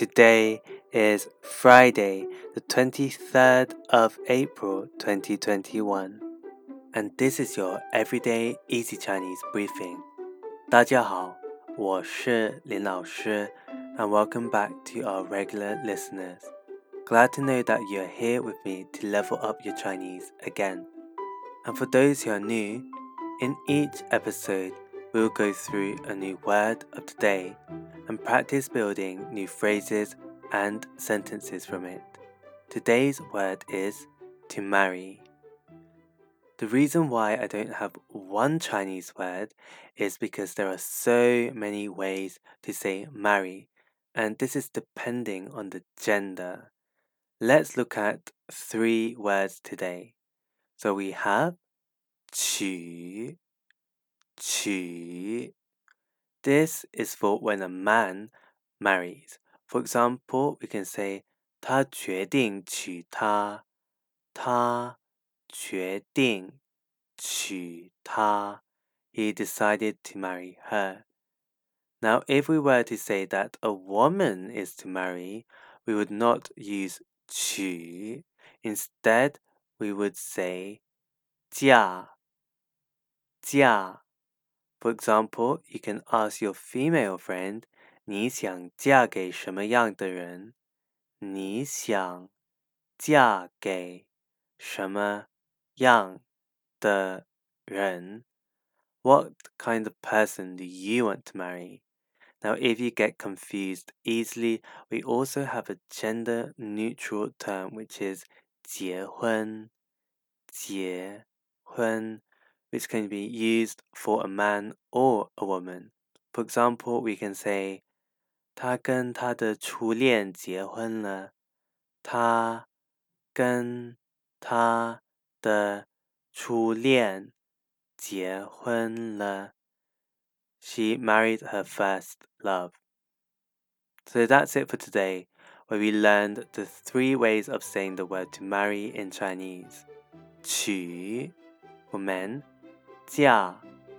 Today is Friday, the 23rd of April 2021, and this is your everyday easy Chinese briefing. 大家好，我是林老师 and welcome back to our regular listeners. Glad to know that you're here with me to level up your Chinese again. And for those who are new, in each episode, we'll go through a new word of the day and practice building new phrases and sentences from it. Today's word is to marry. The reason why I don't have one Chinese word is because there are so many ways to say marry, and this is depending on the gender. Let's look at three words today. So we have 娶,娶 this is for when a man marries. For example, we can say 他决定娶她。他决定娶她。He decided to marry her. Now, if we were to say that a woman is to marry, we would not use 娶. Instead, we would say 嫁。嫁 for example, you can ask your female friend, 你想嫁给什么样的人？你想嫁给什么样的人？What kind of person do you want to marry? Now, if you get confused easily, we also have a gender neutral term which is 结婚。结婚 which can be used for a man or a woman. For example, we can say 他跟他的初恋结婚了。他跟他的初恋结婚了。She married her first love. So that's it for today, where we learned the three ways of saying the word to marry in Chinese. 娶 for men, 嫁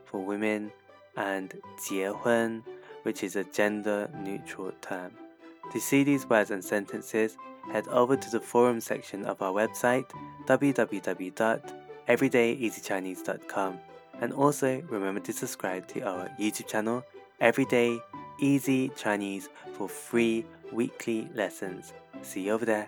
for women, and 结婚, which is a gender neutral term. To see these words and sentences, head over to the forum section of our website www.everydayeasychinese.com and also remember to subscribe to our YouTube channel Everyday Easy Chinese for free weekly lessons. See you over there.